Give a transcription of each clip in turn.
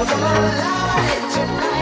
of our alive tonight.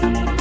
Peace.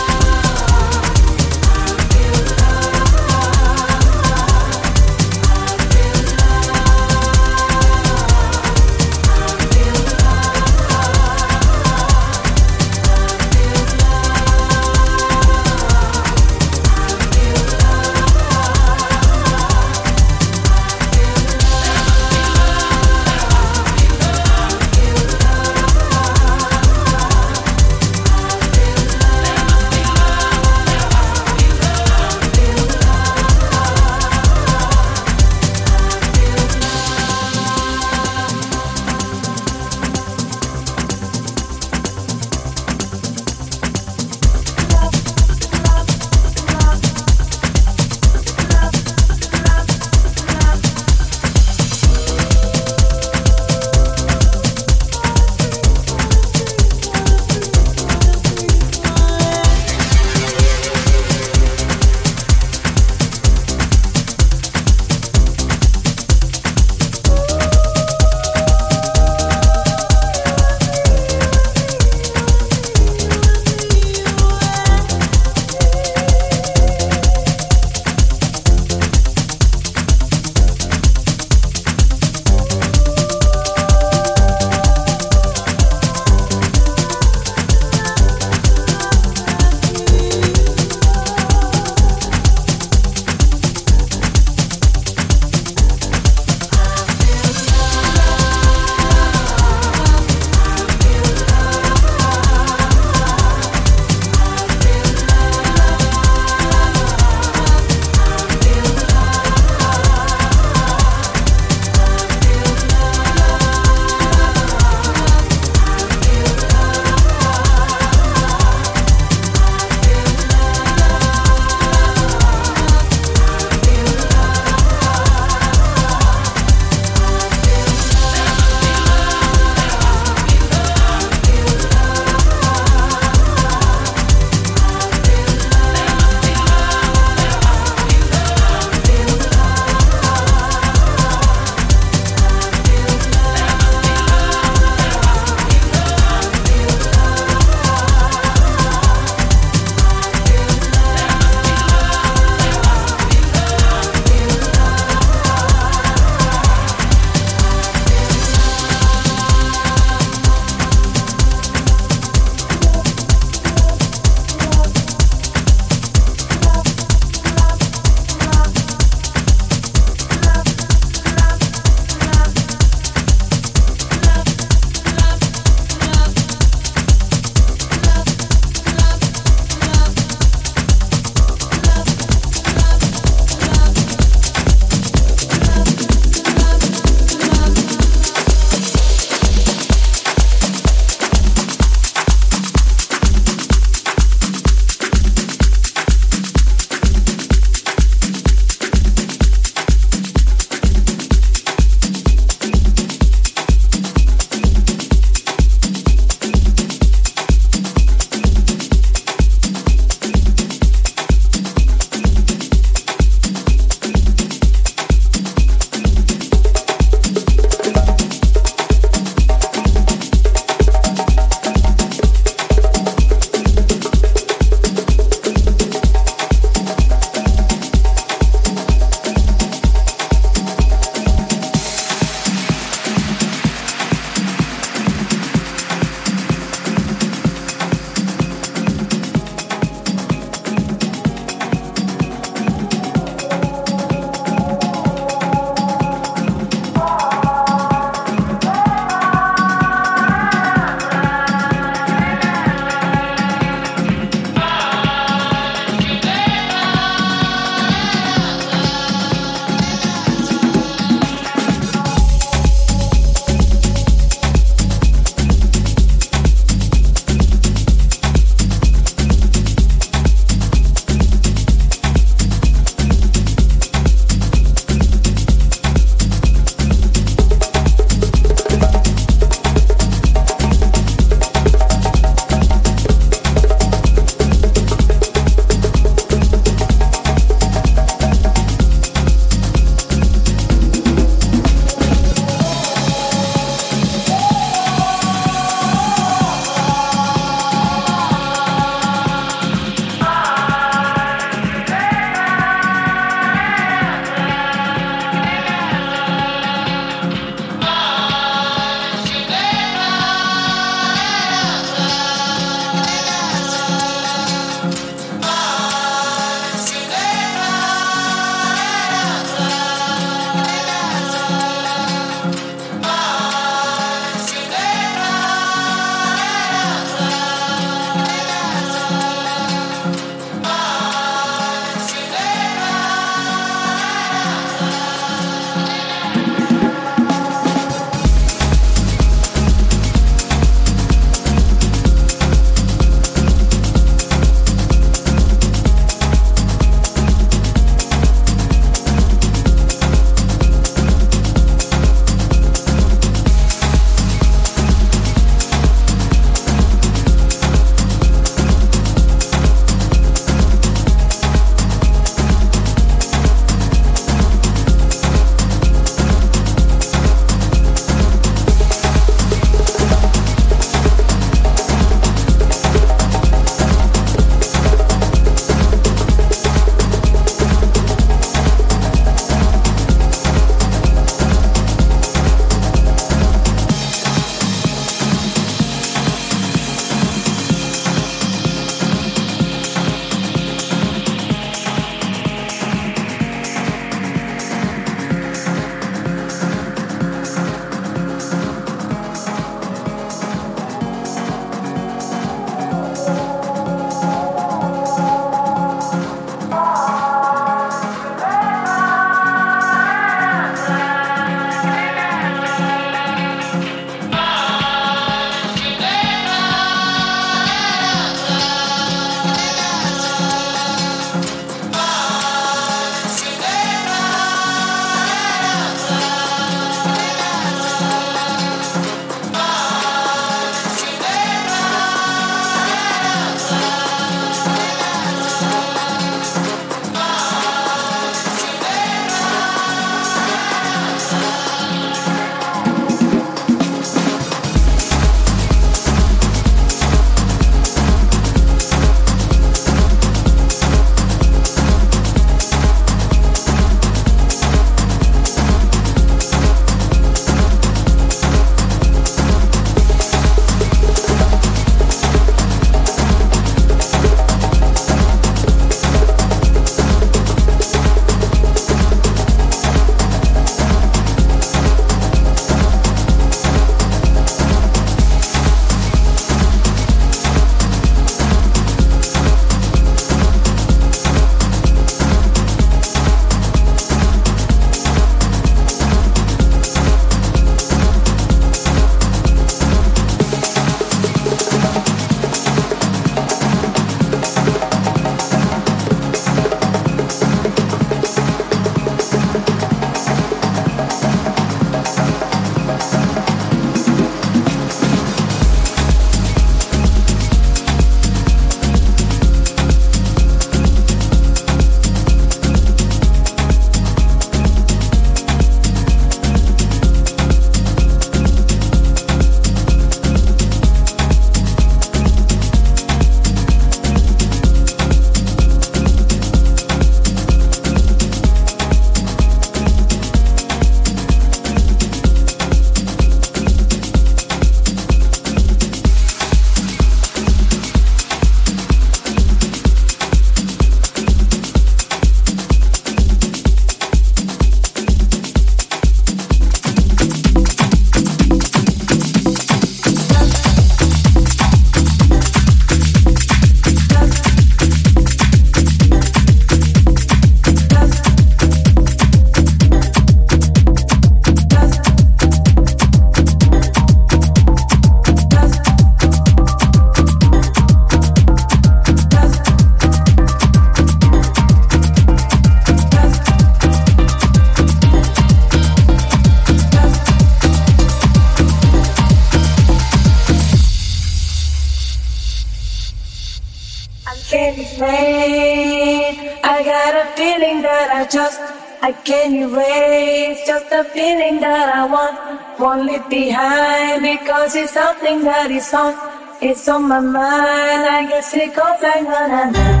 Feeling that I want, won't leave behind because it's something that is on, it's on my mind. I guess it goes like na na na